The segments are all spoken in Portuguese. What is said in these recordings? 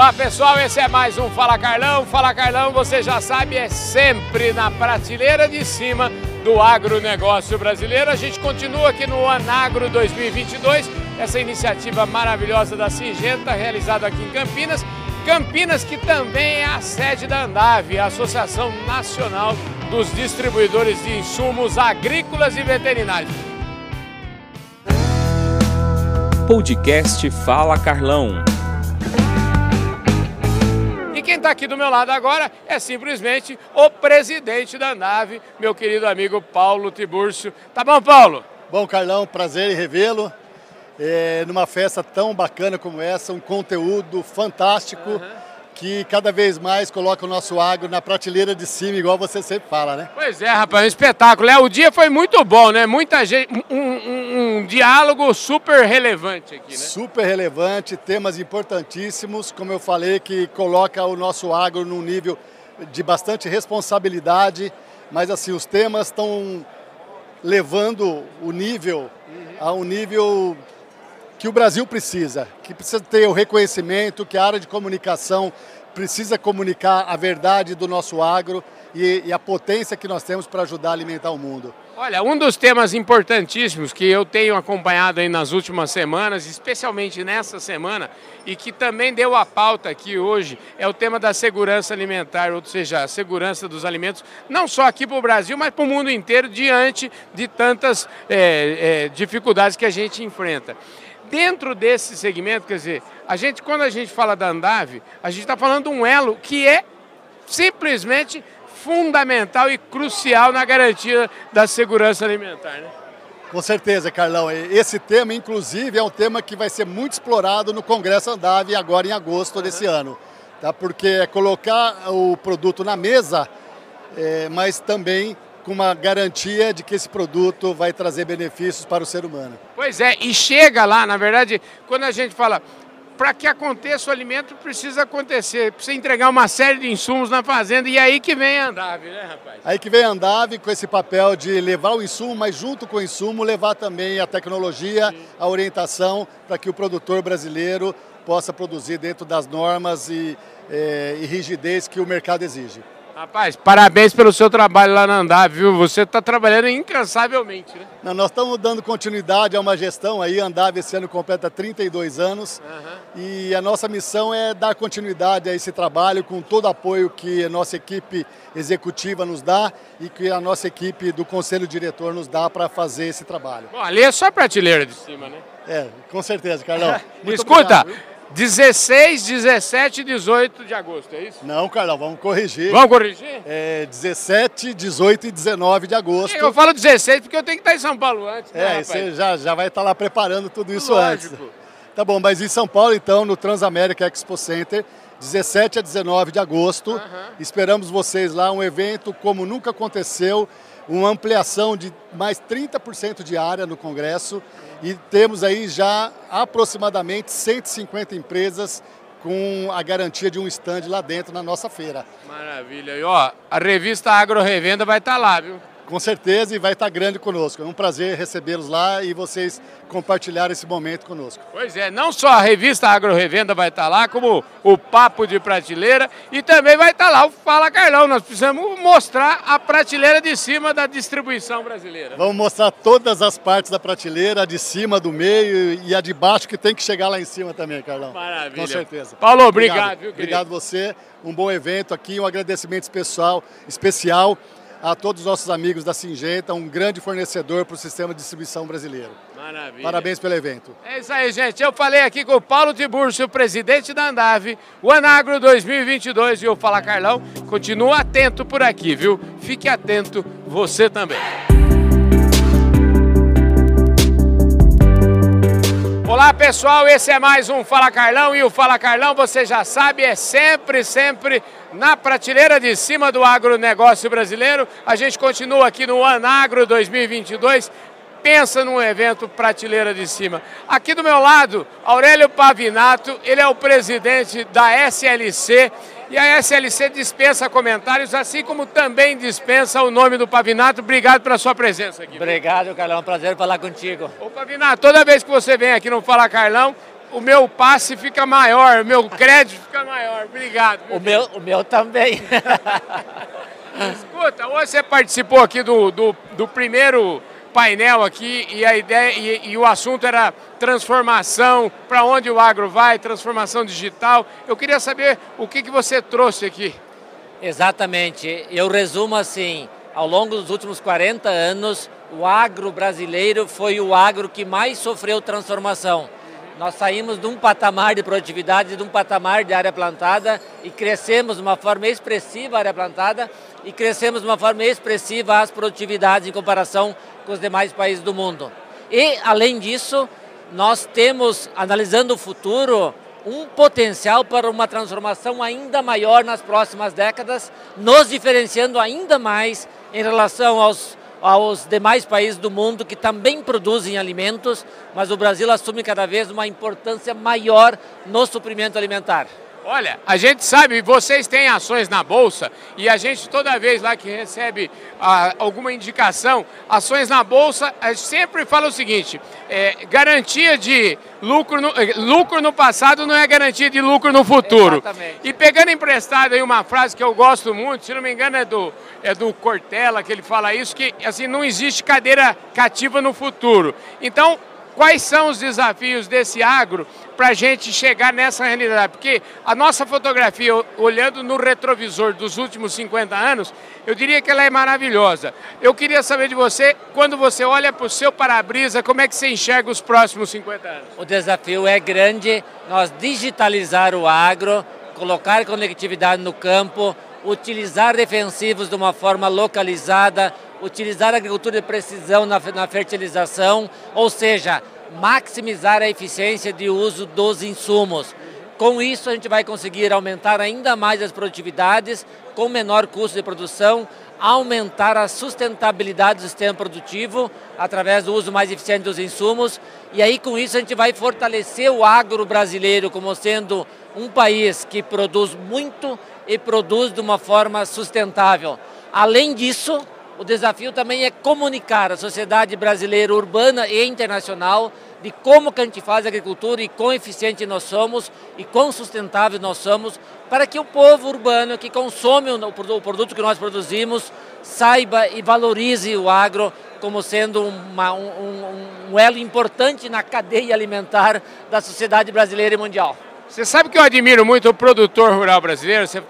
Olá pessoal, esse é mais um Fala Carlão. Fala Carlão, você já sabe, é sempre na prateleira de cima do agronegócio brasileiro. A gente continua aqui no Anagro 2022, essa iniciativa maravilhosa da Singenta, realizada aqui em Campinas. Campinas, que também é a sede da Andave, a Associação Nacional dos Distribuidores de Insumos Agrícolas e Veterinários. Podcast Fala Carlão. E quem está aqui do meu lado agora é simplesmente o presidente da nave, meu querido amigo Paulo Tibúrcio. Tá bom, Paulo? Bom, Carlão, prazer em revê-lo. É, numa festa tão bacana como essa, um conteúdo fantástico uhum. Que cada vez mais coloca o nosso agro na prateleira de cima, igual você sempre fala, né? Pois é, rapaz, um espetáculo. É, o dia foi muito bom, né? Muita gente, um, um, um diálogo super relevante aqui, né? Super relevante, temas importantíssimos, como eu falei, que coloca o nosso agro num nível de bastante responsabilidade, mas assim, os temas estão levando o nível a um nível que o Brasil precisa, que precisa ter o reconhecimento, que a área de comunicação precisa comunicar a verdade do nosso agro e, e a potência que nós temos para ajudar a alimentar o mundo. Olha, um dos temas importantíssimos que eu tenho acompanhado aí nas últimas semanas, especialmente nessa semana, e que também deu a pauta aqui hoje, é o tema da segurança alimentar, ou seja, a segurança dos alimentos, não só aqui para o Brasil, mas para o mundo inteiro, diante de tantas é, é, dificuldades que a gente enfrenta dentro desse segmento, quer dizer, a gente, quando a gente fala da Andave, a gente está falando de um elo que é simplesmente fundamental e crucial na garantia da segurança alimentar. Né? Com certeza, Carlão. Esse tema, inclusive, é um tema que vai ser muito explorado no Congresso Andave agora em agosto uhum. desse ano. Tá? Porque é colocar o produto na mesa, é, mas também com uma garantia de que esse produto vai trazer benefícios para o ser humano. Pois é, e chega lá, na verdade, quando a gente fala, para que aconteça o alimento precisa acontecer, precisa entregar uma série de insumos na fazenda e é aí que vem a Andave, né, rapaz? Aí que vem a Andave com esse papel de levar o insumo, mas junto com o insumo levar também a tecnologia, Sim. a orientação para que o produtor brasileiro possa produzir dentro das normas e, é, e rigidez que o mercado exige. Rapaz, parabéns pelo seu trabalho lá na Andave, viu? Você está trabalhando incansavelmente, né? Não, nós estamos dando continuidade a uma gestão aí, a Andave esse ano completa 32 anos uhum. e a nossa missão é dar continuidade a esse trabalho com todo o apoio que a nossa equipe executiva nos dá e que a nossa equipe do conselho diretor nos dá para fazer esse trabalho. Bom, ali é só prateleira de cima, né? É, com certeza, Carlão. Escuta, obrigado, 16, 17 e 18 de agosto, é isso? Não, Carlão, vamos corrigir. Vamos corrigir? É 17, 18 e 19 de agosto. Eu falo 16 porque eu tenho que estar em São Paulo antes, né, É, você já, já vai estar lá preparando tudo isso Lógico. antes. Tá bom, mas em São Paulo, então, no Transamérica Expo Center, 17 a 19 de agosto. Uhum. Esperamos vocês lá, um evento como nunca aconteceu, uma ampliação de mais 30% de área no Congresso e temos aí já aproximadamente 150 empresas com a garantia de um stand lá dentro na nossa feira. Maravilha. E ó, a revista Agro Revenda vai estar tá lá, viu? Com certeza e vai estar grande conosco. É um prazer recebê-los lá e vocês compartilhar esse momento conosco. Pois é, não só a revista Agro Revenda vai estar lá, como o Papo de Prateleira e também vai estar lá o Fala Carlão. Nós precisamos mostrar a prateleira de cima da distribuição brasileira. Vamos mostrar todas as partes da prateleira, a de cima, do meio e a de baixo que tem que chegar lá em cima também, Carlão. Maravilha. Com certeza. Paulo, obrigado. Obrigado, viu, obrigado você. Um bom evento aqui, um agradecimento especial, especial a todos os nossos amigos da Singenta, um grande fornecedor para o sistema de distribuição brasileiro. Maravilha. Parabéns pelo evento. É isso aí, gente. Eu falei aqui com o Paulo Tiburcio, presidente da Andave, o Anagro 2022 e o Fala Carlão. Continua atento por aqui, viu? Fique atento você também. Olá pessoal, esse é mais um Fala Carlão e o Fala Carlão, você já sabe, é sempre, sempre na prateleira de cima do agronegócio brasileiro. A gente continua aqui no Anagro 2022. Pensa num evento prateleira de cima. Aqui do meu lado, Aurélio Pavinato, ele é o presidente da SLC e a SLC dispensa comentários, assim como também dispensa o nome do Pavinato. Obrigado pela sua presença aqui. Obrigado, Carlão. É um prazer falar contigo. Ô, Pavinato, toda vez que você vem aqui no Fala Carlão, o meu passe fica maior, o meu crédito fica maior. Obrigado. O meu, o meu também. Escuta, hoje você participou aqui do, do, do primeiro painel aqui e a ideia e, e o assunto era transformação, para onde o agro vai, transformação digital. Eu queria saber o que, que você trouxe aqui. Exatamente. Eu resumo assim, ao longo dos últimos 40 anos, o agro brasileiro foi o agro que mais sofreu transformação. Nós saímos de um patamar de produtividade, de um patamar de área plantada e crescemos de uma forma expressiva a área plantada e crescemos de uma forma expressiva as produtividades em comparação com os demais países do mundo. E, além disso, nós temos, analisando o futuro, um potencial para uma transformação ainda maior nas próximas décadas, nos diferenciando ainda mais em relação aos aos demais países do mundo que também produzem alimentos, mas o Brasil assume cada vez uma importância maior no suprimento alimentar. Olha, a gente sabe, vocês têm ações na Bolsa e a gente toda vez lá que recebe ah, alguma indicação, ações na Bolsa, a gente sempre fala o seguinte, é, garantia de lucro no, eh, lucro no passado não é garantia de lucro no futuro. Exatamente. E pegando emprestado aí uma frase que eu gosto muito, se não me engano é do, é do Cortella que ele fala isso, que assim, não existe cadeira cativa no futuro. Então, quais são os desafios desse agro para a gente chegar nessa realidade? Porque a nossa fotografia, olhando no retrovisor dos últimos 50 anos, eu diria que ela é maravilhosa. Eu queria saber de você, quando você olha para o seu para-brisa, como é que você enxerga os próximos 50 anos? O desafio é grande, nós digitalizar o agro, colocar conectividade no campo, utilizar defensivos de uma forma localizada, utilizar a agricultura de precisão na, na fertilização, ou seja, maximizar a eficiência de uso dos insumos. Com isso, a gente vai conseguir aumentar ainda mais as produtividades, com menor custo de produção, aumentar a sustentabilidade do sistema produtivo através do uso mais eficiente dos insumos. E aí, com isso, a gente vai fortalecer o agro brasileiro como sendo um país que produz muito e produz de uma forma sustentável. Além disso, o desafio também é comunicar a sociedade brasileira urbana e internacional de como que a gente faz agricultura e quão eficiente nós somos e quão sustentável nós somos, para que o povo urbano que consome o produto que nós produzimos saiba e valorize o agro como sendo uma, um, um, um elo importante na cadeia alimentar da sociedade brasileira e mundial. Você sabe que eu admiro muito o produtor rural brasileiro, você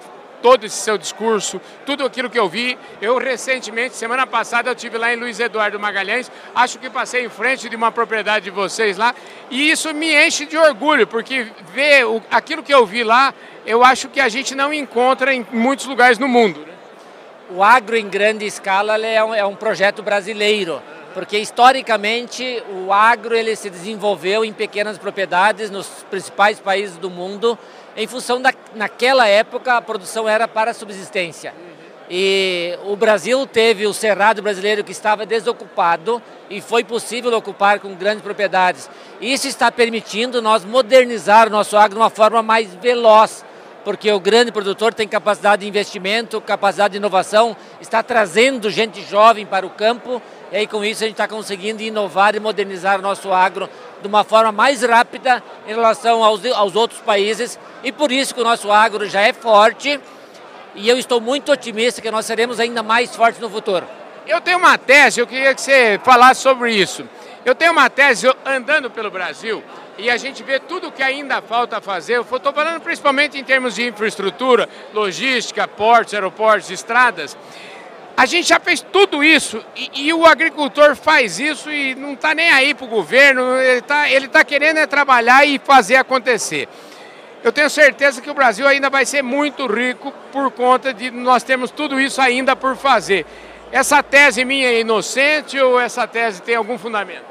todo esse seu discurso, tudo aquilo que eu vi. Eu recentemente, semana passada, eu tive lá em Luiz Eduardo Magalhães, acho que passei em frente de uma propriedade de vocês lá, e isso me enche de orgulho, porque ver o, aquilo que eu vi lá, eu acho que a gente não encontra em muitos lugares no mundo. Né? O agro em grande escala é um, é um projeto brasileiro porque historicamente o agro ele se desenvolveu em pequenas propriedades nos principais países do mundo em função da naquela época a produção era para subsistência. E o Brasil teve o cerrado brasileiro que estava desocupado e foi possível ocupar com grandes propriedades. Isso está permitindo nós modernizar o nosso agro de uma forma mais veloz, porque o grande produtor tem capacidade de investimento, capacidade de inovação, está trazendo gente jovem para o campo e aí com isso a gente está conseguindo inovar e modernizar o nosso agro de uma forma mais rápida em relação aos, aos outros países e por isso que o nosso agro já é forte e eu estou muito otimista que nós seremos ainda mais fortes no futuro. Eu tenho uma tese, eu queria que você falasse sobre isso. Eu tenho uma tese eu, andando pelo Brasil e a gente vê tudo que ainda falta fazer. Eu estou falando principalmente em termos de infraestrutura, logística, portos, aeroportos, estradas. A gente já fez tudo isso e, e o agricultor faz isso e não está nem aí para o governo, ele está ele tá querendo é trabalhar e fazer acontecer. Eu tenho certeza que o Brasil ainda vai ser muito rico por conta de nós termos tudo isso ainda por fazer. Essa tese minha é inocente ou essa tese tem algum fundamento?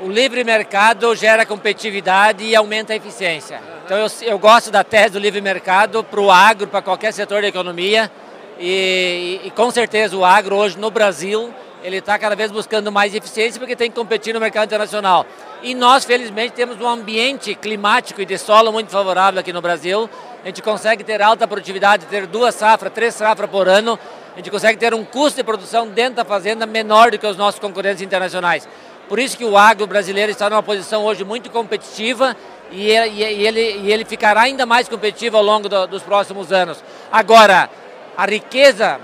O livre mercado gera competitividade e aumenta a eficiência. Então eu, eu gosto da tese do livre mercado para o agro, para qualquer setor da economia. E, e, e, com certeza o agro hoje no Brasil ele está cada vez buscando mais eficiência porque tem que competir no mercado internacional. E nós, felizmente, temos um ambiente climático e de solo muito favorável aqui no Brasil. A gente consegue ter alta produtividade, ter duas safras, três safras por ano. A gente consegue ter um custo de produção dentro da fazenda menor do que os nossos concorrentes internacionais. Por isso que o agro brasileiro está numa posição hoje muito competitiva e ele, e ele, e ele ficará ainda mais competitivo ao longo do, dos próximos anos. Agora, a riqueza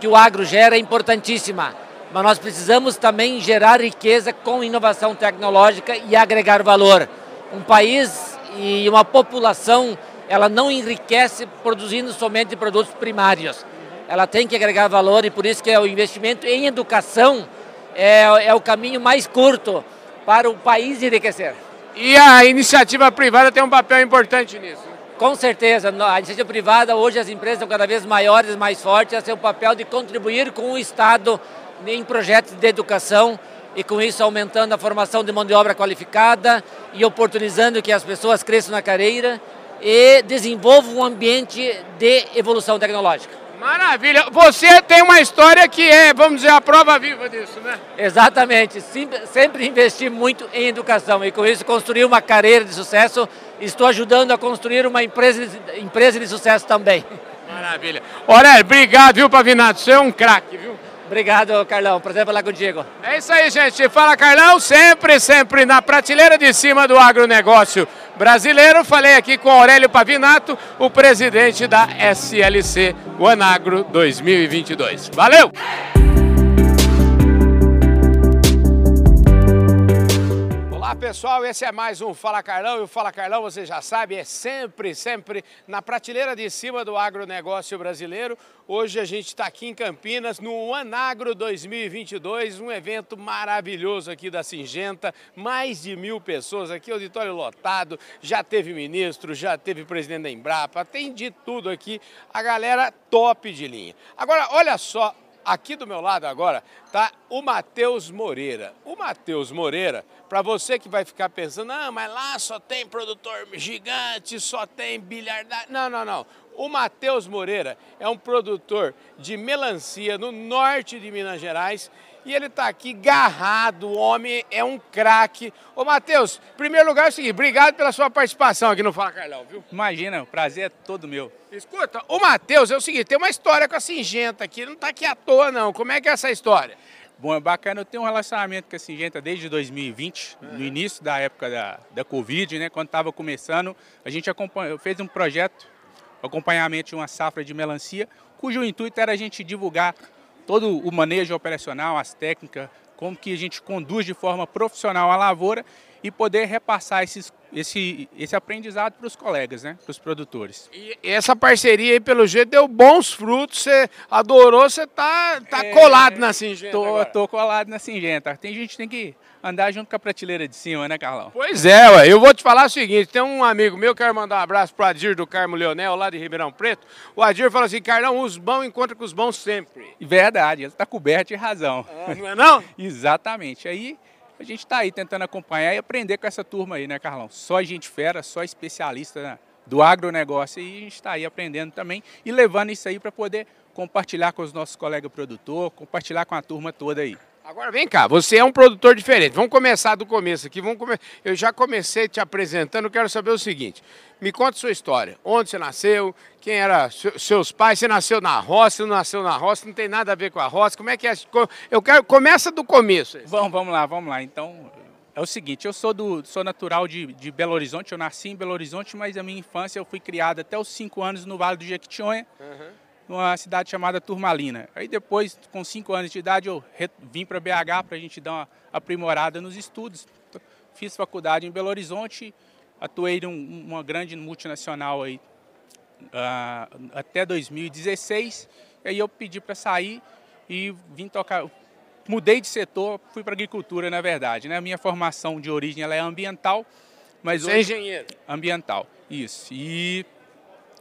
que o agro gera é importantíssima, mas nós precisamos também gerar riqueza com inovação tecnológica e agregar valor. Um país e uma população, ela não enriquece produzindo somente produtos primários. Ela tem que agregar valor e por isso que é o investimento em educação é, é o caminho mais curto para o país enriquecer. E a iniciativa privada tem um papel importante nisso. Com certeza, a iniciativa privada, hoje as empresas são cada vez maiores, mais fortes, esse é o papel de contribuir com o Estado em projetos de educação e com isso aumentando a formação de mão de obra qualificada e oportunizando que as pessoas cresçam na carreira e desenvolvam um ambiente de evolução tecnológica. Maravilha. Você tem uma história que é, vamos dizer, a prova viva disso, né? Exatamente. Sempre investi muito em educação e com isso construir uma carreira de sucesso. Estou ajudando a construir uma empresa, empresa de sucesso também. Maravilha. Aurélio, obrigado, viu, Pavinato? Você é um craque, viu? Obrigado, Carlão. Prazer falar contigo. É isso aí, gente. Fala, Carlão, sempre, sempre na prateleira de cima do agronegócio brasileiro. Falei aqui com Aurélio Pavinato, o presidente da SLC Guanagro 2022. Valeu! Pessoal, esse é mais um Fala Carlão e o Fala Carlão, você já sabe, é sempre, sempre na prateleira de cima do agronegócio brasileiro. Hoje a gente está aqui em Campinas no Anagro 2022, um evento maravilhoso aqui da Singenta, mais de mil pessoas aqui, auditório lotado, já teve ministro, já teve presidente da Embrapa, tem de tudo aqui, a galera top de linha. Agora, olha só, Aqui do meu lado agora está o Matheus Moreira. O Matheus Moreira, para você que vai ficar pensando, ah, mas lá só tem produtor gigante, só tem bilhardagem. Não, não, não. O Matheus Moreira é um produtor de melancia no norte de Minas Gerais e ele está aqui garrado, o homem é um craque. Ô Matheus, em primeiro lugar é o seguinte, obrigado pela sua participação aqui no Fala Carlão, viu? Imagina, o prazer é todo meu. Escuta, o Matheus é o seguinte, tem uma história com a Singenta aqui, ele não está aqui à toa não, como é que é essa história? Bom, é bacana, eu tenho um relacionamento com a Singenta desde 2020, uhum. no início da época da, da Covid, né, quando estava começando, a gente fez um projeto, acompanhamento de uma safra de melancia, cujo intuito era a gente divulgar todo o manejo operacional, as técnicas, como que a gente conduz de forma profissional a lavoura e poder repassar esses, esse, esse aprendizado para os colegas, né, para os produtores. E essa parceria aí, pelo jeito, deu bons frutos, você adorou, você está tá é, colado na Singenta tô, agora. tô colado na Singenta. Tem gente que tem que andar junto com a prateleira de cima, né, Carlão? Pois é, ué. eu vou te falar o seguinte, tem um amigo meu, quero mandar um abraço pro Adir do Carmo Leonel, lá de Ribeirão Preto. O Adir falou assim, Carlão, os bons encontram com os bons sempre. Verdade, ele está coberto de razão. É, não é não? Exatamente. Aí a gente está aí tentando acompanhar e aprender com essa turma aí, né, Carlão? Só gente fera, só especialista né, do agronegócio e a gente está aí aprendendo também e levando isso aí para poder compartilhar com os nossos colegas produtores, compartilhar com a turma toda aí. Agora vem cá, você é um produtor diferente. Vamos começar do começo aqui. Vamos come... Eu já comecei te apresentando, quero saber o seguinte. Me conta sua história. Onde você nasceu? Quem eram seus pais? Você nasceu na roça, não nasceu na roça, não tem nada a ver com a roça. Como é que é? Eu quero. Começa do começo. Vamos, vamos lá, vamos lá. Então, é o seguinte, eu sou do sou natural de, de Belo Horizonte, eu nasci em Belo Horizonte, mas a minha infância eu fui criado até os cinco anos no Vale do Jequitinhonha. Uhum numa cidade chamada Turmalina. Aí depois, com cinco anos de idade, eu vim para BH para a gente dar uma aprimorada nos estudos. Fiz faculdade em Belo Horizonte, atuei em uma grande multinacional aí uh, até 2016. E aí eu pedi para sair e vim tocar. Mudei de setor, fui para agricultura, na verdade. Né? A minha formação de origem ela é ambiental, mas Você é hoje, é engenheiro? Ambiental, isso. E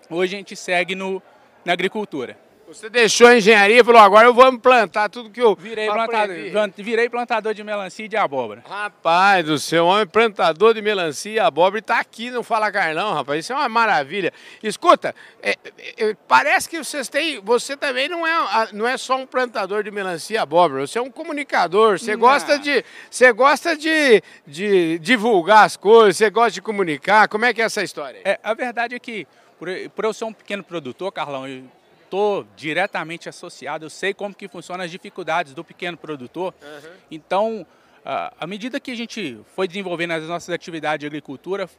hoje a gente segue no, na agricultura. Você deixou a engenharia e falou, agora eu vou plantar tudo que eu virei plantador, virei plantador de melancia e de abóbora. Rapaz do céu, homem plantador de melancia e abóbora e tá aqui no Fala Carlão, rapaz. Isso é uma maravilha. Escuta, é, é, parece que vocês têm, você também não é, não é só um plantador de melancia e abóbora, você é um comunicador, você não. gosta de, você gosta de, de divulgar as coisas, você gosta de comunicar. Como é que é essa história? É, a verdade é que por, por eu ser um pequeno produtor, Carlão, eu estou diretamente associado, eu sei como que funcionam as dificuldades do pequeno produtor. Uhum. Então, à medida que a gente foi desenvolvendo as nossas atividades de agricultura,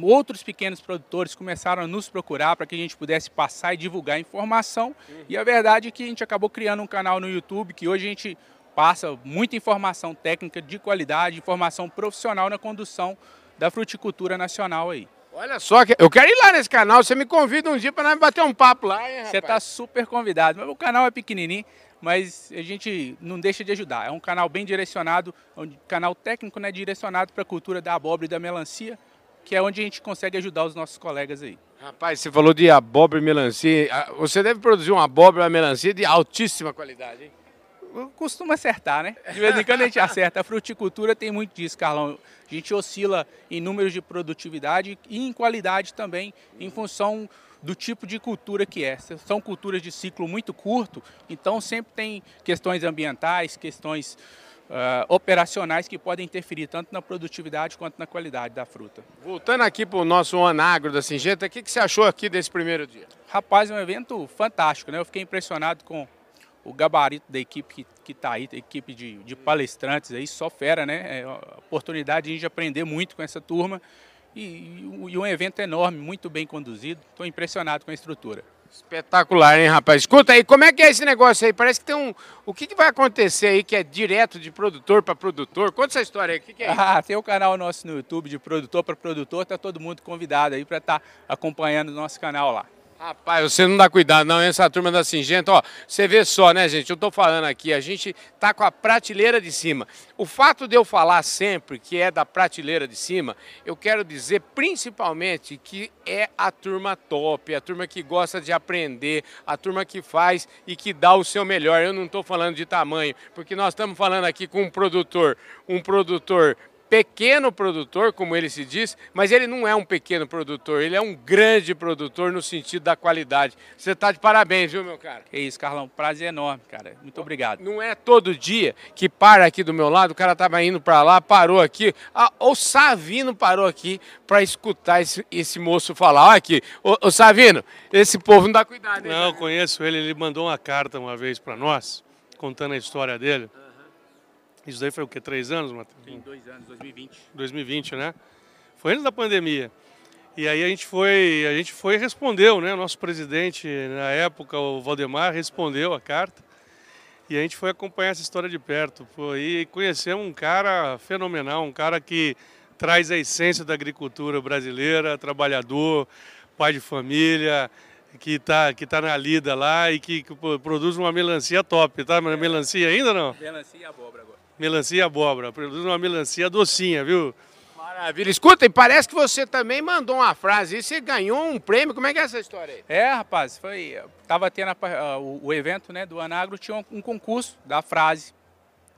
outros pequenos produtores começaram a nos procurar para que a gente pudesse passar e divulgar informação. Uhum. E a verdade é que a gente acabou criando um canal no YouTube que hoje a gente passa muita informação técnica de qualidade, informação profissional na condução da fruticultura nacional aí. Olha só, eu quero ir lá nesse canal, você me convida um dia para nós bater um papo lá, hein, Você está super convidado, mas o canal é pequenininho, mas a gente não deixa de ajudar. É um canal bem direcionado, um canal técnico né, direcionado para a cultura da abóbora e da melancia, que é onde a gente consegue ajudar os nossos colegas aí. Rapaz, você falou de abóbora e melancia. Ah, você deve produzir uma abóbora e melancia de altíssima qualidade, hein? Costuma acertar, né? De vez em quando a gente acerta. A fruticultura tem muito disso, Carlão. A gente oscila em números de produtividade e em qualidade também, em função do tipo de cultura que é. São culturas de ciclo muito curto, então sempre tem questões ambientais, questões uh, operacionais que podem interferir tanto na produtividade quanto na qualidade da fruta. Voltando aqui para o nosso Anagro da Singenta, o que, que você achou aqui desse primeiro dia? Rapaz, é um evento fantástico, né? Eu fiquei impressionado com o gabarito da equipe que está aí, equipe de, de, palestrantes aí, só fera, né? É oportunidade de a gente aprender muito com essa turma e, e, e um evento enorme, muito bem conduzido. Estou impressionado com a estrutura. Espetacular, hein, rapaz? Escuta aí, como é que é esse negócio aí? Parece que tem um. O que, que vai acontecer aí que é direto de produtor para produtor? Conta essa história aí. O que, que é isso? Ah, tem o um canal nosso no YouTube de produtor para produtor, tá todo mundo convidado aí para estar tá acompanhando o nosso canal lá. Rapaz, você não dá cuidado não, essa turma da Singenta, ó, você vê só, né, gente, eu tô falando aqui, a gente tá com a prateleira de cima. O fato de eu falar sempre que é da prateleira de cima, eu quero dizer principalmente que é a turma top, a turma que gosta de aprender, a turma que faz e que dá o seu melhor. Eu não estou falando de tamanho, porque nós estamos falando aqui com um produtor, um produtor pequeno produtor, como ele se diz, mas ele não é um pequeno produtor, ele é um grande produtor no sentido da qualidade. Você está de parabéns, viu, meu cara? É isso, Carlão. Prazer enorme, cara. Muito obrigado. Não é todo dia que para aqui do meu lado, o cara estava indo para lá, parou aqui. Ah, o Savino parou aqui para escutar esse, esse, moço falar. Olha aqui, ô, Savino, esse povo não dá cuidado. Hein, não, eu conheço ele, ele mandou uma carta uma vez para nós, contando a história dele. Isso daí foi o quê? Três anos, Matheus? Sim, dois anos, 2020. 2020, né? Foi antes da pandemia. E aí a gente foi, a gente foi e respondeu, né? O nosso presidente, na época, o Valdemar, respondeu a carta. E a gente foi acompanhar essa história de perto. Pô, e conhecemos um cara fenomenal, um cara que traz a essência da agricultura brasileira, trabalhador, pai de família, que está que tá na lida lá e que, que produz uma melancia top, tá? Melancia ainda não? Melancia e abóbora agora. Melancia abóbora. Produz uma melancia docinha, viu? Maravilha. Escuta, e parece que você também mandou uma frase e você ganhou um prêmio. Como é que é essa história aí? É, rapaz, foi. Tava tendo a, o, o, evento né, do Anagro, tinha um, um, concurso da frase.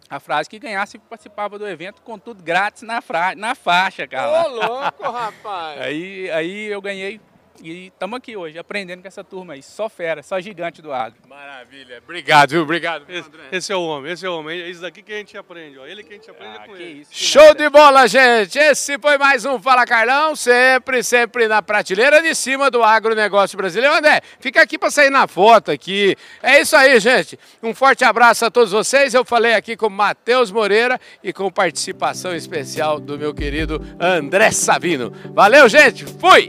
A frase que ganhasse participava do evento com tudo grátis na, fra, na faixa, cara. Ô, louco, rapaz! aí, aí eu ganhei e estamos aqui hoje, aprendendo com essa turma aí. Só fera, só gigante do agro. Maravilha. Obrigado, viu? Obrigado. Esse, esse, é o homem, esse é o homem. É isso daqui que a gente aprende, ó. Ele que a gente aprende ah, é com ele. Isso, Show nada. de bola, gente! Esse foi mais um Fala Carlão, sempre, sempre na prateleira de cima do agronegócio brasileiro. André, fica aqui para sair na foto aqui. É isso aí, gente. Um forte abraço a todos vocês. Eu falei aqui com Matheus Moreira e com participação especial do meu querido André Savino. Valeu, gente! Fui!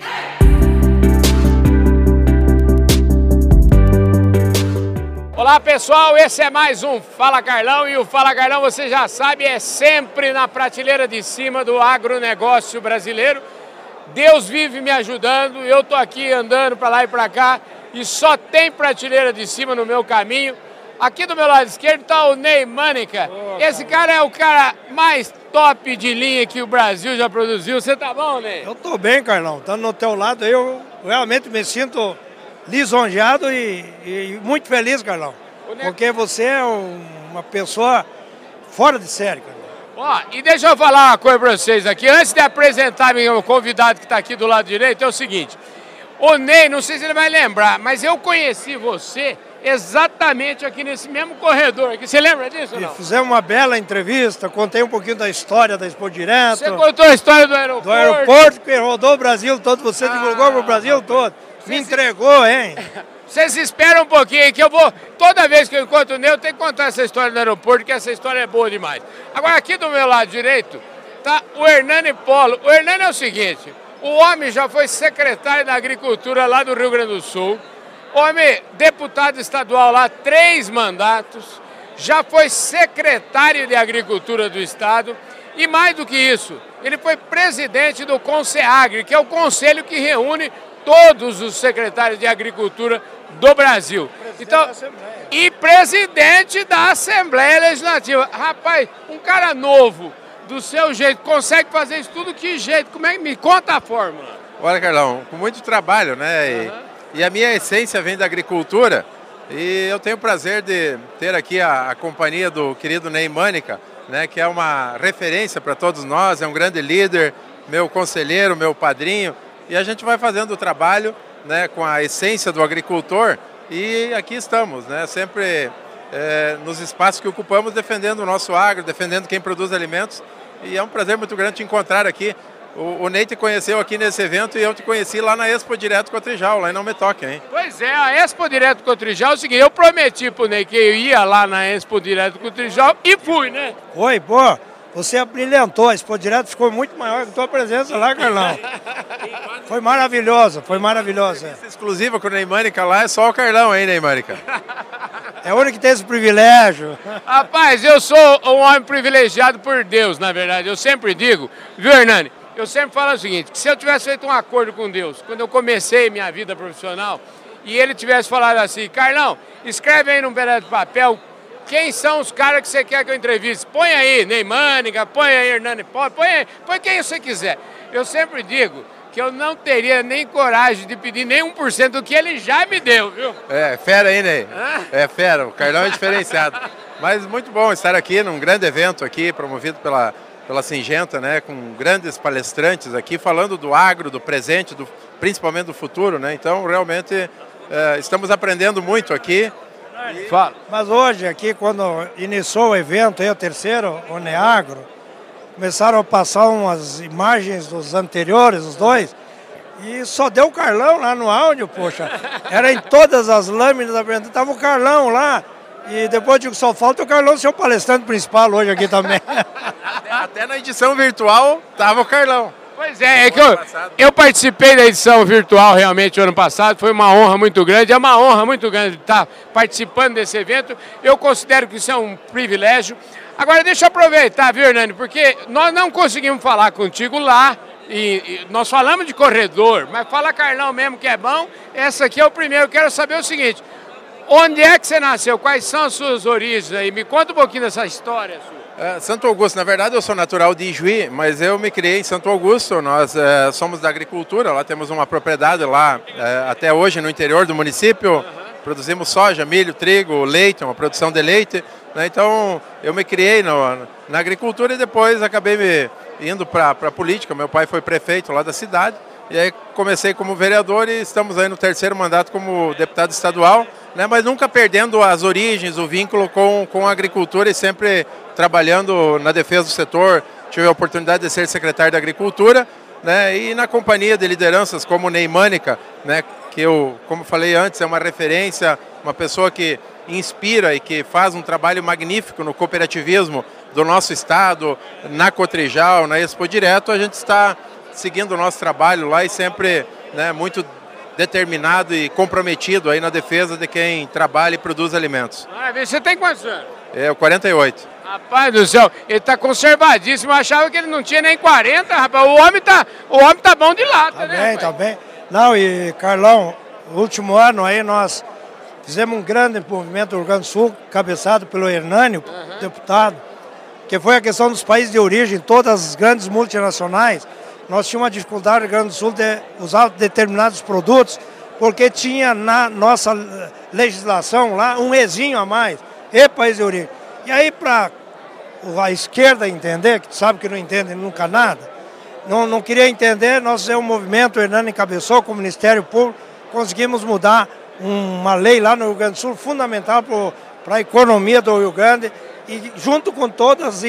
Olá pessoal, esse é mais um Fala Carlão e o Fala Carlão, você já sabe, é sempre na prateleira de cima do agronegócio brasileiro. Deus vive me ajudando, eu tô aqui andando para lá e para cá e só tem prateleira de cima no meu caminho. Aqui do meu lado esquerdo está o Ney Mânica. Esse cara é o cara mais top de linha que o Brasil já produziu. Você tá bom, Ney? Eu tô bem, Carlão. Estando no teu lado, eu realmente me sinto lisonjeado e, e muito feliz, Carlão. Porque você é uma pessoa fora de série, Carlão. Ó, e deixa eu falar uma coisa para vocês aqui. Antes de apresentar meu convidado que está aqui do lado direito, é o seguinte. O Ney, não sei se ele vai lembrar, mas eu conheci você exatamente aqui nesse mesmo corredor aqui. Você lembra disso não? Fizemos uma bela entrevista, contei um pouquinho da história da Expo Direto. Você contou a história do aeroporto. Do aeroporto que rodou o Brasil todo, você ah, divulgou para o Brasil todo. Me entregou, hein? Vocês esperam um pouquinho que eu vou. Toda vez que eu encontro o Ney, eu tenho que contar essa história do aeroporto, que essa história é boa demais. Agora, aqui do meu lado direito, tá o Hernani Polo. O Hernani é o seguinte: o homem já foi secretário da Agricultura lá do Rio Grande do Sul. Homem, deputado estadual lá, três mandatos. Já foi secretário de Agricultura do Estado. E mais do que isso, ele foi presidente do Conselagre, que é o conselho que reúne todos os secretários de Agricultura do Brasil. Então, e presidente da Assembleia Legislativa. Rapaz, um cara novo, do seu jeito, consegue fazer isso tudo? Que jeito? Como é que me conta a fórmula? Olha, Carlão, com muito trabalho, né? E, uhum. e a minha essência vem da agricultura. E eu tenho o prazer de ter aqui a, a companhia do querido Ney Mânica, né, que é uma referência para todos nós, é um grande líder, meu conselheiro, meu padrinho, e a gente vai fazendo o trabalho né, com a essência do agricultor e aqui estamos, né, sempre é, nos espaços que ocupamos defendendo o nosso agro, defendendo quem produz alimentos e é um prazer muito grande te encontrar aqui. O, o Ney te conheceu aqui nesse evento e eu te conheci lá na Expo Direto Cotrijal, lá em Não Me Toque, hein? Pois é, a Expo Direto Cotrijal é o seguinte, eu prometi pro Ney que eu ia lá na Expo Direto Cotrijal e fui, né? Foi, pô. Você abrilhantou, a Expo Direto ficou muito maior que a tua presença lá, Carlão. Foi maravilhosa, foi maravilhosa. Essa exclusiva com o Neymânica lá é só o Carlão, hein, Neymânica? É o único que tem esse privilégio. Rapaz, eu sou um homem privilegiado por Deus, na verdade. Eu sempre digo, viu, Hernani? Eu sempre falo o seguinte, que se eu tivesse feito um acordo com Deus, quando eu comecei minha vida profissional, e ele tivesse falado assim, Carlão, escreve aí num pedaço de papel quem são os caras que você quer que eu entreviste. Põe aí Neymânica, põe aí Hernani Paulo, põe aí, põe quem você quiser. Eu sempre digo que eu não teria nem coragem de pedir nem 1% do que ele já me deu, viu? É, fera aí, Ney. É fera, o Carlão é diferenciado. Mas muito bom estar aqui num grande evento aqui, promovido pela, pela Singenta, né, com grandes palestrantes aqui, falando do agro, do presente, do, principalmente do futuro, né? Então, realmente, é, estamos aprendendo muito aqui. Fala. Mas hoje, aqui, quando iniciou o evento, aí, o terceiro, o Neagro, começaram a passar umas imagens dos anteriores, os dois, e só deu o Carlão lá no áudio, poxa. Era em todas as lâminas da apresentação, tava o Carlão lá. E depois digo, só falta o Carlão ser o palestrante principal hoje aqui também. Até na edição virtual tava o Carlão. Pois é, é que eu, eu participei da edição virtual realmente ano passado, foi uma honra muito grande, é uma honra muito grande estar participando desse evento. Eu considero que isso é um privilégio. Agora deixa eu aproveitar, viu, Hernani, porque nós não conseguimos falar contigo lá, e, e, nós falamos de corredor, mas fala Carlão mesmo que é bom, essa aqui é o primeiro. Eu quero saber o seguinte, onde é que você nasceu? Quais são as suas origens aí? Me conta um pouquinho dessa história sua. É, Santo Augusto, na verdade eu sou natural de Ijuí, mas eu me criei em Santo Augusto, nós é, somos da agricultura, lá temos uma propriedade lá é, até hoje no interior do município, produzimos soja, milho, trigo, leite, uma produção de leite, né? então eu me criei no, na agricultura e depois acabei me indo para a política, meu pai foi prefeito lá da cidade, e aí comecei como vereador e estamos aí no terceiro mandato como deputado estadual, né? mas nunca perdendo as origens, o vínculo com, com a agricultura e sempre trabalhando na defesa do setor, tive a oportunidade de ser secretário da Agricultura, né, e na companhia de lideranças como Neymânica, né, que eu, como falei antes, é uma referência, uma pessoa que inspira e que faz um trabalho magnífico no cooperativismo do nosso estado, na Cotrijal, na Expo Direto, a gente está seguindo o nosso trabalho lá e sempre né, muito determinado e comprometido aí na defesa de quem trabalha e produz alimentos. Ah, você tem quantos anos? É, 48. Rapaz do céu, ele tá conservadíssimo. Eu achava que ele não tinha nem 40, rapaz. O homem tá, o homem tá bom de lata, tá né? Bem, tá bem. Não, e Carlão, o último ano aí nós fizemos um grande movimento do Rio Grande do Sul, cabeçado pelo Hernânio, uhum. deputado, que foi a questão dos países de origem, todas as grandes multinacionais. Nós tínhamos uma dificuldade no Rio Grande do Sul de usar determinados produtos, porque tinha na nossa legislação lá um Ezinho a mais, e país. E aí, para a esquerda entender, que sabe que não entende nunca nada, não, não queria entender, nós fizemos um movimento, o Hernani encabeçou com o Ministério Público, conseguimos mudar uma lei lá no Rio Grande do Sul, fundamental para a economia do Rio Grande, e junto com todas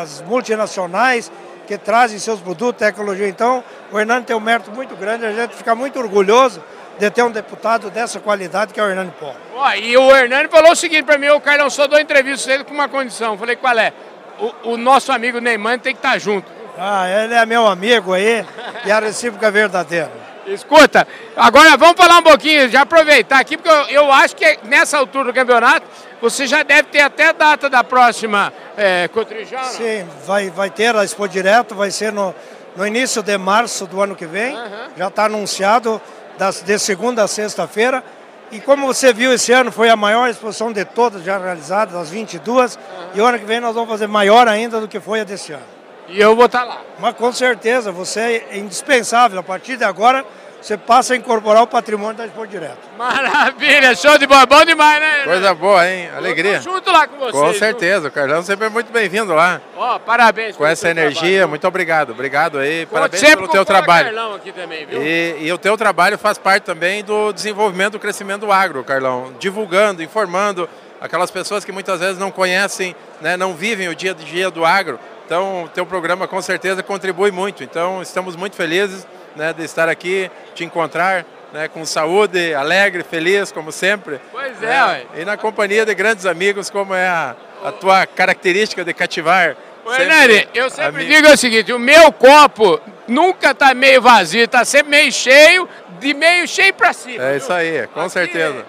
as multinacionais que trazem seus produtos, tecnologia. Então, o Hernani tem um mérito muito grande, a gente fica muito orgulhoso de ter um deputado dessa qualidade que é o Hernani Polo. Ó, e o Hernani falou o seguinte para mim, o Carlão, só dou entrevista ele com uma condição. Falei, qual é? O, o nosso amigo Neymar tem que estar tá junto. Ah, ele é meu amigo aí e a recíproca é verdadeira. Escuta, agora vamos falar um pouquinho, já aproveitar aqui, porque eu, eu, acho que nessa altura do campeonato você já deve ter até data da próxima é, Cotrijana. Sim, vai, vai ter a Expo Direto, vai ser no, no início de março do ano que vem, uhum. já está anunciado das, de segunda a sexta-feira. E como você viu, esse ano foi a maior exposição de todas já realizadas, das 22, uhum. e o ano que vem nós vamos fazer maior ainda do que foi a desse ano. E eu vou estar tá lá. Mas com certeza, você é indispensável. A partir de agora, você passa a incorporar o patrimônio da Expo Direto. Maravilha, show de bola, bom demais, né? Coisa boa, hein? Alegria. Eu junto lá com vocês. Com certeza, o Carlão sempre é muito bem-vindo lá. Ó, oh, parabéns. Com essa energia, trabalho. muito obrigado, obrigado aí, Pô, parabéns pelo teu trabalho. Carlão aqui também, viu? E, e o teu trabalho faz parte também do desenvolvimento, do crescimento do agro, Carlão, divulgando, informando aquelas pessoas que muitas vezes não conhecem, né, não vivem o dia a dia do agro. Então, o teu programa com certeza contribui muito. Então, estamos muito felizes né, de estar aqui, te encontrar né, com saúde, alegre, feliz, como sempre. Pois é, né? E na companhia de grandes amigos, como é a, a tua característica de cativar. Ô, Hernani, eu sempre amigo. digo o seguinte, o meu copo nunca está meio vazio, está sempre meio cheio, de meio cheio para cima. É viu? isso aí, com Aqui, certeza.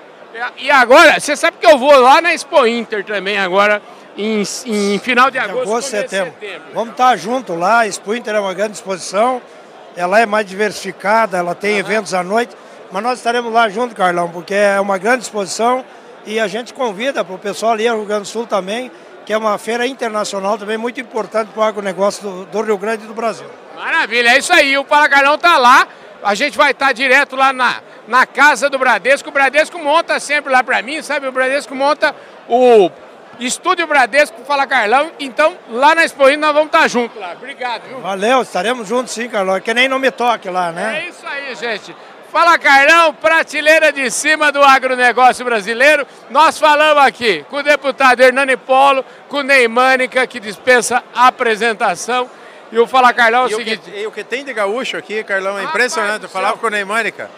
E agora, você sabe que eu vou lá na Expo Inter também agora, em, em final de agosto, agosto setembro. setembro. Vamos estar junto lá, a Expo Inter é uma grande exposição ela é mais diversificada, ela tem uhum. eventos à noite, mas nós estaremos lá junto, Carlão, porque é uma grande exposição e a gente convida para o pessoal ali, Rio Grande do Sul também, que é uma feira internacional também muito importante para o agronegócio do, do Rio Grande e do Brasil. Maravilha, é isso aí, o Paracarlão está lá, a gente vai estar tá direto lá na, na casa do Bradesco, o Bradesco monta sempre lá para mim, sabe, o Bradesco monta o Estúdio Bradesco, fala Carlão. Então, lá na Expo nós vamos estar juntos lá. Obrigado, viu? Valeu, estaremos juntos sim, Carlão. É que nem não me toque lá, né? É isso aí, gente. Fala Carlão, prateleira de cima do agronegócio brasileiro. Nós falamos aqui com o deputado Hernani Polo, com o Neymânica, que dispensa a apresentação. E o Fala Carlão é o e seguinte. O que, e o que tem de gaúcho aqui, Carlão, é impressionante. Eu falava com o Neymânica.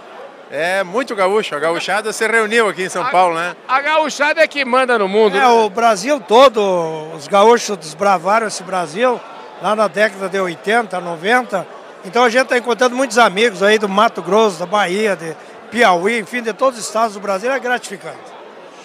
É muito gaúcho. A gauchada se reuniu aqui em São a, Paulo, né? A gauchada é que manda no mundo. É, né? o Brasil todo, os gaúchos desbravaram esse Brasil lá na década de 80, 90. Então a gente está encontrando muitos amigos aí do Mato Grosso, da Bahia, de Piauí, enfim, de todos os estados do Brasil. É gratificante.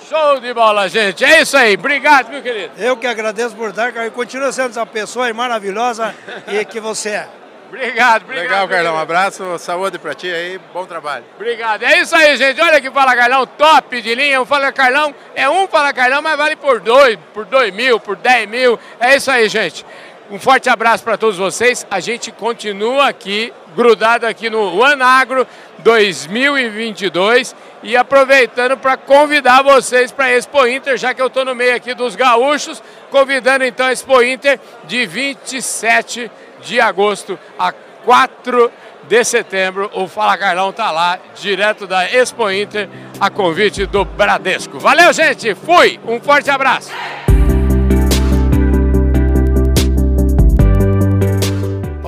Show de bola, gente. É isso aí. Obrigado, meu querido. Eu que agradeço por dar, e continua sendo essa pessoa maravilhosa e que você é. Obrigado, obrigado. Legal, Carlão. Um abraço, saúde pra ti aí, bom trabalho. Obrigado. É isso aí, gente. Olha que Fala Carlão, top de linha. O Fala Carlão é um Fala Carlão, mas vale por dois, por dois mil, por dez mil. É isso aí, gente. Um forte abraço para todos vocês. A gente continua aqui, grudado aqui no One Agro 2022 e aproveitando para convidar vocês para a Expo Inter, já que eu estou no meio aqui dos gaúchos, convidando então a Expo Inter de 27 de agosto a 4 de setembro. O Fala Carlão tá lá, direto da Expo Inter, a convite do Bradesco. Valeu, gente! Fui! Um forte abraço!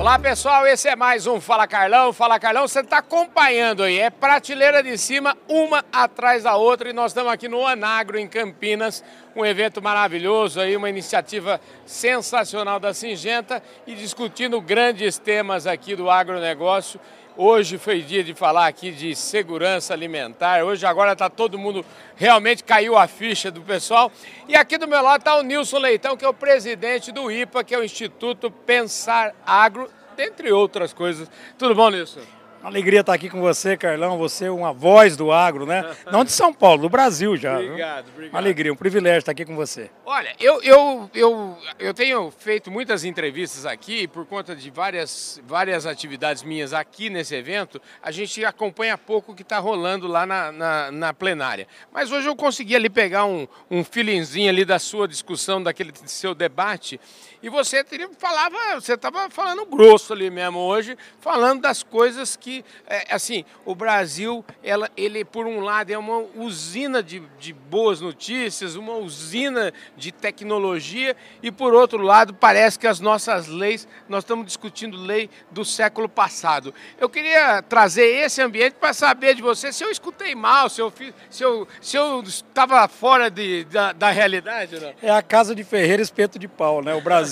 Olá pessoal, esse é mais um Fala Carlão. Fala Carlão, você está acompanhando aí, é prateleira de cima, uma atrás da outra, e nós estamos aqui no Anagro, em Campinas, um evento maravilhoso aí, uma iniciativa sensacional da Singenta e discutindo grandes temas aqui do agronegócio. Hoje foi dia de falar aqui de segurança alimentar. Hoje agora está todo mundo realmente caiu a ficha do pessoal. E aqui do meu lado está o Nilson Leitão, que é o presidente do IPA, que é o Instituto Pensar Agro, dentre outras coisas. Tudo bom, Nilson? Alegria estar aqui com você, Carlão. Você é uma voz do agro, né? Não de São Paulo, do Brasil já. Obrigado, viu? obrigado. Uma alegria, um privilégio estar aqui com você. Olha, eu, eu, eu, eu tenho feito muitas entrevistas aqui por conta de várias, várias atividades minhas aqui nesse evento. A gente acompanha pouco o que está rolando lá na, na, na, plenária. Mas hoje eu consegui ali pegar um, um feelingzinho ali da sua discussão, daquele seu debate. E você falava, você estava falando grosso ali mesmo hoje, falando das coisas que é, assim, o Brasil, ela, ele, por um lado, é uma usina de, de boas notícias, uma usina de tecnologia, e por outro lado, parece que as nossas leis, nós estamos discutindo lei do século passado. Eu queria trazer esse ambiente para saber de você se eu escutei mal, se eu se eu se eu estava fora de, da, da realidade. Não? É a casa de Ferreira espeto de pau, né? O Brasil,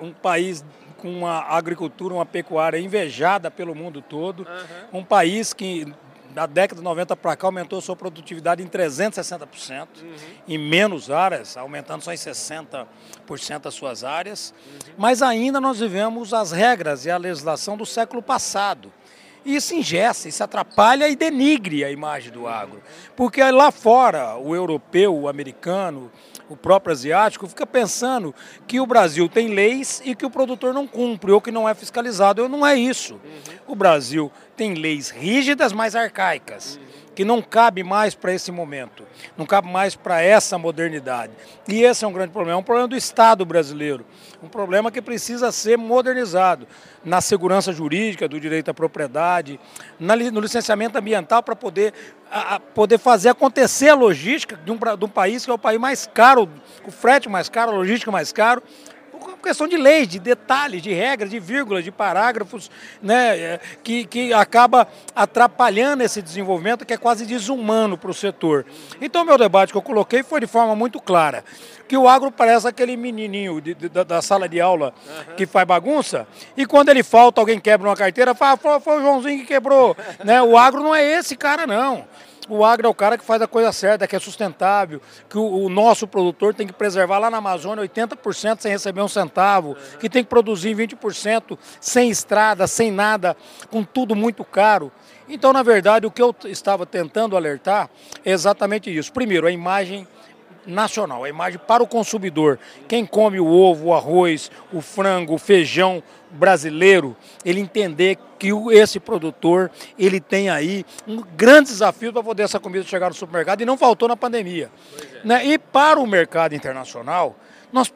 um país com uma agricultura, uma pecuária invejada pelo mundo todo, uhum. um país que da década de 90 para cá aumentou sua produtividade em 360%, uhum. em menos áreas, aumentando só em 60% as suas áreas. Uhum. Mas ainda nós vivemos as regras e a legislação do século passado. E isso ingessa, isso atrapalha e denigre a imagem do agro. Porque lá fora, o europeu, o americano, o próprio asiático, fica pensando que o Brasil tem leis e que o produtor não cumpre ou que não é fiscalizado. Não é isso. O Brasil tem leis rígidas, mas arcaicas que não cabe mais para esse momento, não cabe mais para essa modernidade. E esse é um grande problema, é um problema do Estado brasileiro, um problema que precisa ser modernizado na segurança jurídica, do direito à propriedade, no licenciamento ambiental para poder, poder fazer acontecer a logística de um, de um país que é o país mais caro, o frete mais caro, a logística mais caro, questão de leis, de detalhes, de regras, de vírgulas, de parágrafos, né, é, que, que acaba atrapalhando esse desenvolvimento que é quase desumano para o setor. Então, meu debate que eu coloquei foi de forma muito clara, que o agro parece aquele menininho de, de, da, sala de aula uhum. que faz bagunça, e quando ele falta, alguém quebra uma carteira, fala, foi, foi o Joãozinho que quebrou. né? O agro não é esse cara, não. O agro é o cara que faz a coisa certa, que é sustentável, que o, o nosso produtor tem que preservar lá na Amazônia 80% sem receber um centavo, que tem que produzir 20% sem estrada, sem nada, com tudo muito caro. Então, na verdade, o que eu estava tentando alertar é exatamente isso. Primeiro, a imagem nacional, a imagem para o consumidor. Quem come o ovo, o arroz, o frango, o feijão brasileiro, ele entender que esse produtor ele tem aí um grande desafio para poder essa comida chegar no supermercado e não faltou na pandemia. É. Né? E para o mercado internacional, nós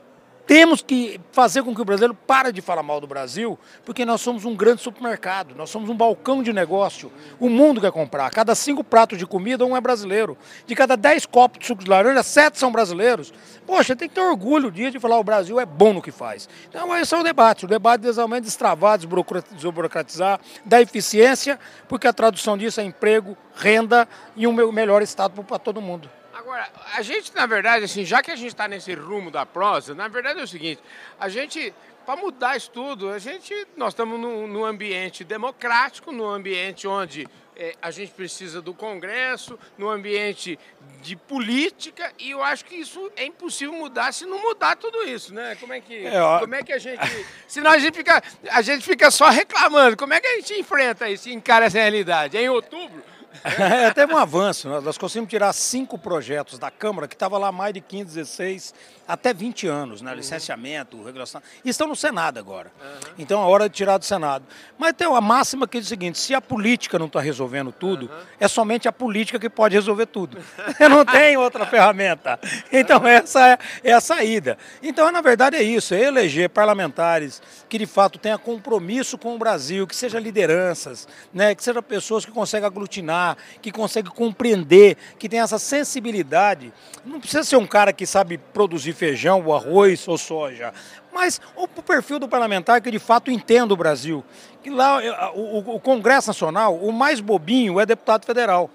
temos que fazer com que o brasileiro pare de falar mal do Brasil, porque nós somos um grande supermercado, nós somos um balcão de negócio. O mundo quer comprar. Cada cinco pratos de comida, um é brasileiro. De cada dez copos de suco de laranja, sete são brasileiros. Poxa, tem que ter orgulho dia de falar o Brasil é bom no que faz. Então, esse é o debate. O debate desalmente destravar, desburocratizar, da eficiência, porque a tradução disso é emprego, renda e um melhor estado para todo mundo. Agora, a gente, na verdade, assim, já que a gente está nesse rumo da prosa, na verdade é o seguinte, a gente, para mudar isso tudo, a gente, nós estamos num, num ambiente democrático, num ambiente onde é, a gente precisa do Congresso, num ambiente de política, e eu acho que isso é impossível mudar se não mudar tudo isso, né? Como é que, é, como é que a gente. Senão a gente, fica, a gente fica só reclamando. Como é que a gente enfrenta isso e encara essa realidade? É em outubro, é, teve um avanço. Nós conseguimos tirar cinco projetos da Câmara, que estava lá mais de 15, 16, até 20 anos, né? Uhum. Licenciamento, regulação. E estão no Senado agora. Uhum. Então é hora de tirar do Senado. Mas tem uma máxima que diz o seguinte: se a política não está resolvendo tudo, uhum. é somente a política que pode resolver tudo. não tem outra ferramenta. Então essa é, é a saída. Então, na verdade, é isso: é eleger parlamentares que de fato tenham compromisso com o Brasil, que sejam lideranças, né? que sejam pessoas que conseguem aglutinar que consegue compreender, que tem essa sensibilidade. Não precisa ser um cara que sabe produzir feijão, ou arroz ou soja, mas o perfil do parlamentar que de fato entenda o Brasil. Que lá eh, o, o Congresso Nacional, o mais bobinho é deputado federal.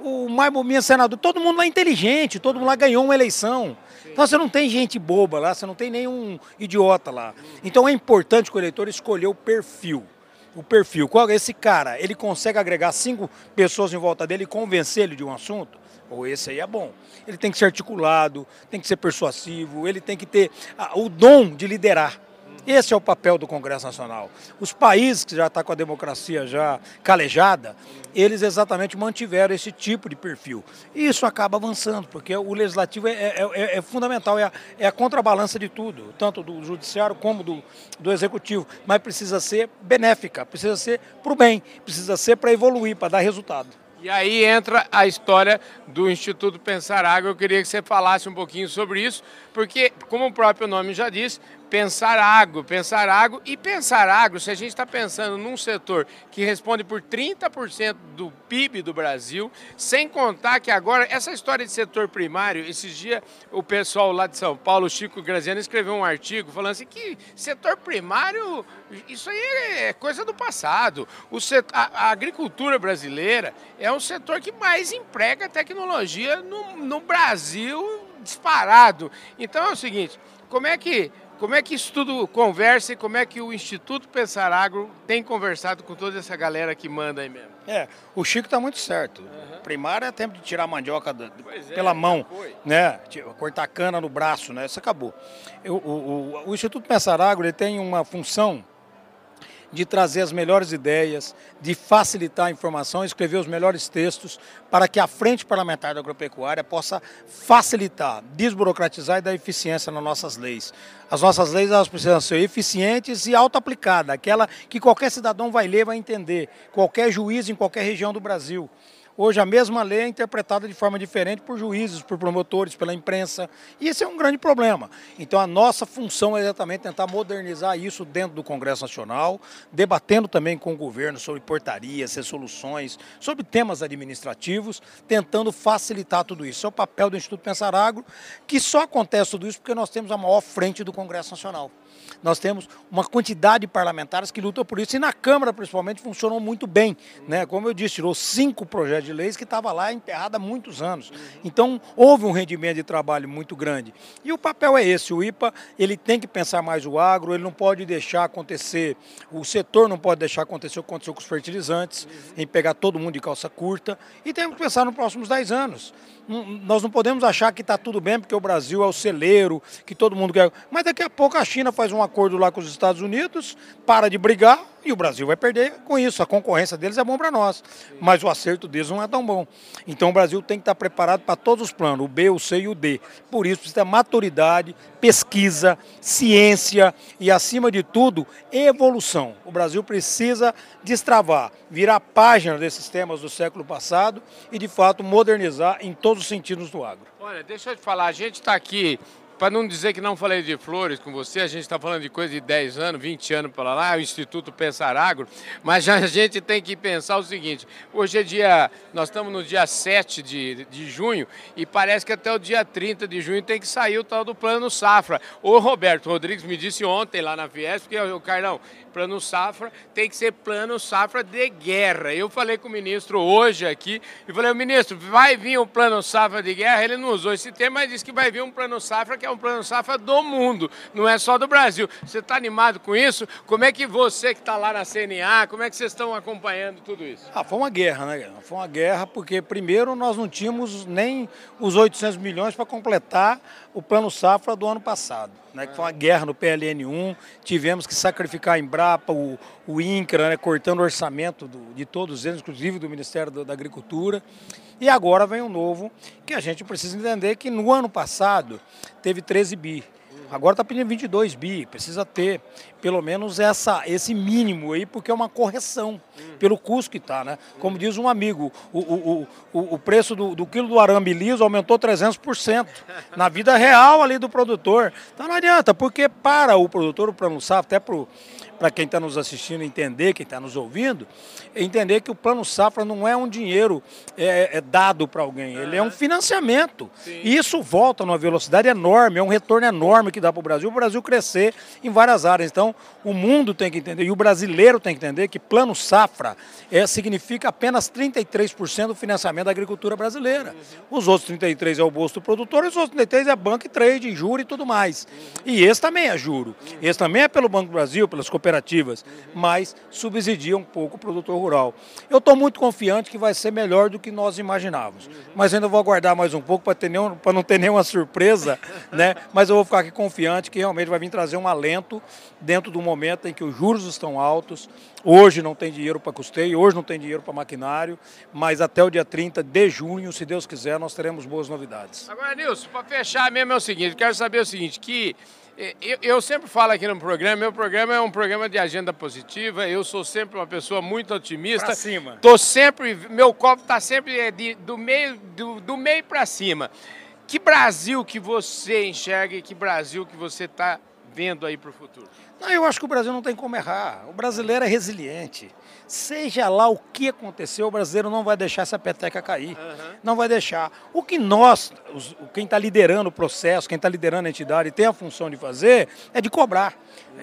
O mais bobinho é senador. Todo mundo lá é inteligente, todo mundo lá ganhou uma eleição. Então você não tem gente boba lá, você não tem nenhum idiota lá. Então é importante que o eleitor escolher o perfil o perfil. Qual é esse cara? Ele consegue agregar cinco pessoas em volta dele e convencer ele de um assunto? Ou esse aí é bom. Ele tem que ser articulado, tem que ser persuasivo, ele tem que ter o dom de liderar. Esse é o papel do Congresso Nacional. Os países que já estão tá com a democracia já calejada, eles exatamente mantiveram esse tipo de perfil. E isso acaba avançando, porque o legislativo é, é, é, é fundamental, é a, é a, contrabalança de tudo, tanto do judiciário como do, do executivo. Mas precisa ser benéfica, precisa ser para o bem, precisa ser para evoluir, para dar resultado. E aí entra a história do Instituto Pensar Água. Eu queria que você falasse um pouquinho sobre isso, porque, como o próprio nome já diz, pensar agro, pensar agro e pensar agro, se a gente está pensando num setor que responde por 30% do PIB do Brasil, sem contar que agora, essa história de setor primário, esses dias o pessoal lá de São Paulo, Chico Graziano, escreveu um artigo falando assim que setor primário, isso aí é coisa do passado. O setor, a, a agricultura brasileira é um setor que mais emprega tecnologia no, no Brasil disparado. Então é o seguinte, como é que como é que isso tudo conversa e como é que o Instituto Pensar Agro tem conversado com toda essa galera que manda aí mesmo? É, o Chico está muito certo. Uhum. Primário é tempo de tirar a mandioca da, é, pela mão, né? Cortar cana no braço, né? Isso acabou. o, o, o Instituto Pensar Agro ele tem uma função de trazer as melhores ideias, de facilitar a informação, escrever os melhores textos, para que a Frente Parlamentar da Agropecuária possa facilitar, desburocratizar e dar eficiência nas nossas leis. As nossas leis elas precisam ser eficientes e auto-aplicadas, aquela que qualquer cidadão vai ler, vai entender, qualquer juiz em qualquer região do Brasil. Hoje a mesma lei é interpretada de forma diferente por juízes, por promotores, pela imprensa. E esse é um grande problema. Então a nossa função é exatamente tentar modernizar isso dentro do Congresso Nacional, debatendo também com o governo sobre portarias, resoluções, sobre temas administrativos, tentando facilitar tudo isso. É o papel do Instituto Pensar Agro, que só acontece tudo isso porque nós temos a maior frente do Congresso Nacional. Nós temos uma quantidade de parlamentares que lutam por isso e na Câmara, principalmente, funcionou muito bem. Né? Como eu disse, tirou cinco projetos de leis que estava lá enterrado há muitos anos. Então, houve um rendimento de trabalho muito grande. E o papel é esse, o IPA ele tem que pensar mais o agro, ele não pode deixar acontecer, o setor não pode deixar acontecer o que aconteceu com os fertilizantes, em pegar todo mundo de calça curta, e temos que pensar nos próximos 10 anos nós não podemos achar que está tudo bem porque o Brasil é o celeiro, que todo mundo quer. Mas daqui a pouco a China faz um acordo lá com os Estados Unidos, para de brigar e o Brasil vai perder com isso. A concorrência deles é bom para nós, mas o acerto deles não é tão bom. Então o Brasil tem que estar preparado para todos os planos, o B, o C e o D. Por isso precisa ter maturidade, pesquisa, ciência e, acima de tudo, evolução. O Brasil precisa destravar, virar página desses temas do século passado e, de fato, modernizar em todos os sentidos do agro. Olha, deixa eu te falar, a gente está aqui para não dizer que não falei de flores com você, a gente está falando de coisa de 10 anos, 20 anos para lá, o Instituto Pensar Agro, mas a gente tem que pensar o seguinte, hoje é dia, nós estamos no dia 7 de, de junho e parece que até o dia 30 de junho tem que sair o tal do Plano Safra. O Roberto Rodrigues me disse ontem lá na Fiesp, que o Carlão, plano safra tem que ser plano safra de guerra. Eu falei com o ministro hoje aqui e falei, ministro, vai vir um plano safra de guerra? Ele não usou esse termo, mas disse que vai vir um plano safra que é um plano safra do mundo, não é só do Brasil. Você está animado com isso? Como é que você que está lá na CNA, como é que vocês estão acompanhando tudo isso? Ah, foi uma guerra, né? Foi uma guerra porque primeiro nós não tínhamos nem os 800 milhões para completar o plano safra do ano passado né, que foi uma guerra no PLN1, tivemos que sacrificar a Embrapa, o, o INCRA, né, cortando o orçamento do, de todos eles, inclusive do Ministério da, Agricultura. E agora vem um novo, que a gente precisa entender que no ano passado teve 13 bi. Agora está pedindo 22 bi, precisa ter pelo menos essa, esse mínimo aí, porque é uma correção pelo custo que está, né? Como diz um amigo, o, o, o, o preço do, do quilo do arame liso aumentou 300% na vida real ali do produtor. Então não adianta, porque para o produtor, o plano safra, até para para quem está nos assistindo entender, quem está nos ouvindo, entender que o plano safra não é um dinheiro é, é dado para alguém, ele é um financiamento. Sim. E isso volta numa velocidade enorme, é um retorno enorme que dá para o Brasil, o Brasil crescer em várias áreas. Então, o mundo tem que entender, e o brasileiro tem que entender que plano safra é, significa apenas 33% do financiamento da agricultura brasileira. Uhum. Os outros 33% é o bolso do produtor, e os outros 33% é banco e trade, juro e tudo mais. Uhum. E esse também é juro. Uhum. Esse também é pelo Banco do Brasil, pelas cooperativas cooperativas, mas subsidia um pouco o produtor rural. Eu estou muito confiante que vai ser melhor do que nós imaginávamos, mas ainda vou aguardar mais um pouco para não ter nenhuma surpresa, né? mas eu vou ficar aqui confiante que realmente vai vir trazer um alento dentro do momento em que os juros estão altos, Hoje não tem dinheiro para custeio, hoje não tem dinheiro para maquinário, mas até o dia 30 de junho, se Deus quiser, nós teremos boas novidades. Agora, Nilson, para fechar mesmo é o seguinte, quero saber o seguinte, que eu, eu, sempre falo aqui no programa, meu programa é um programa de agenda positiva, eu sou sempre uma pessoa muito otimista. Pra cima. Tô sempre, meu copo está sempre é, de, do meio, do, do meio para cima. Que Brasil que você enxerga e que Brasil que você está vendo aí para o futuro? Não, eu acho que o Brasil não tem como errar. O brasileiro é resiliente. Seja lá o que aconteceu, o brasileiro não vai deixar essa peteca cair. Uhum. Não vai deixar. O que nós, os, quem está liderando o processo, quem está liderando a entidade tem a função de fazer, é de cobrar.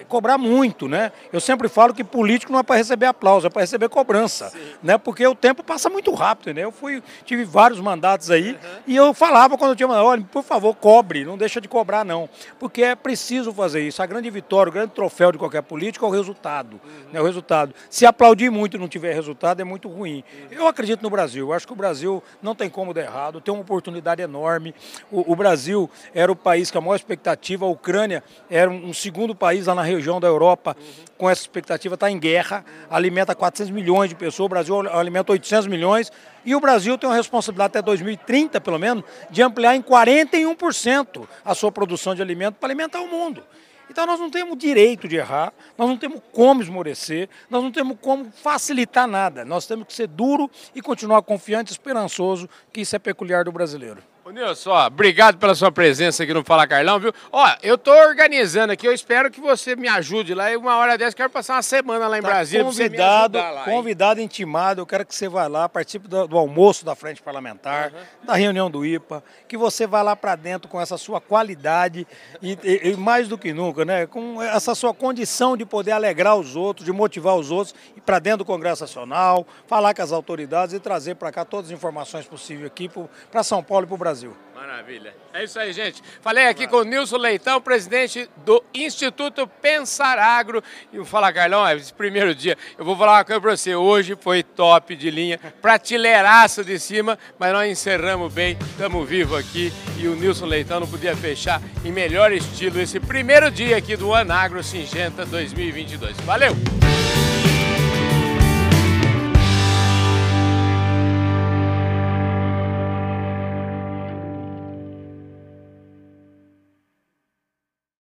Cobrar muito, né? Eu sempre falo que político não é para receber aplauso, é para receber cobrança. Né? Porque o tempo passa muito rápido, né? Eu fui, tive vários mandatos aí uhum. e eu falava quando eu tinha mandado, olha, por favor, cobre, não deixa de cobrar, não. Porque é preciso fazer isso. A grande vitória, o grande troféu de qualquer político é o resultado. Uhum. Né? O resultado. Se aplaudir muito e não tiver resultado, é muito ruim. Eu acredito no Brasil. Eu acho que o Brasil não tem como dar errado, tem uma oportunidade enorme. O, o Brasil era o país com a maior expectativa, a Ucrânia era um, segundo país lá na região da Europa com essa expectativa, está em guerra, alimenta 400 milhões de pessoas, o Brasil alimenta 800 milhões, e o Brasil tem uma responsabilidade até 2030, pelo menos, de ampliar em 41% a sua produção de alimento para alimentar o mundo. Então nós não temos direito de errar, nós não temos como esmorecer, nós não temos como facilitar nada. Nós temos que ser duro e continuar confiante esperançoso, que isso é peculiar do brasileiro. Ô Nilson, ó, obrigado pela sua presença aqui no Fala Carlão, viu? Ó, eu tô organizando aqui, eu espero que você me ajude lá. E uma hora dessa, quero passar uma semana lá em tá Brasília convidado, lá, Convidado, intimado, eu quero que você vá lá, participe do, do almoço da Frente Parlamentar, uhum. da reunião do IPA, que você vá lá para dentro com essa sua qualidade e, e, e, mais do que nunca, né? Com essa sua condição de poder alegrar os outros, de motivar os outros, ir para dentro do Congresso Nacional, falar com as autoridades e trazer para cá todas as informações possíveis aqui para São Paulo e para o Brasil. Brasil. Maravilha. É isso aí, gente. Falei aqui com o Nilson Leitão, presidente do Instituto Pensar Agro. E Fala Carlão, é esse primeiro dia. Eu vou falar uma coisa para você. Hoje foi top de linha, prateleiraço de cima, mas nós encerramos bem, estamos vivos aqui. E o Nilson Leitão não podia fechar em melhor estilo esse primeiro dia aqui do Anagro Singenta 2022. Valeu!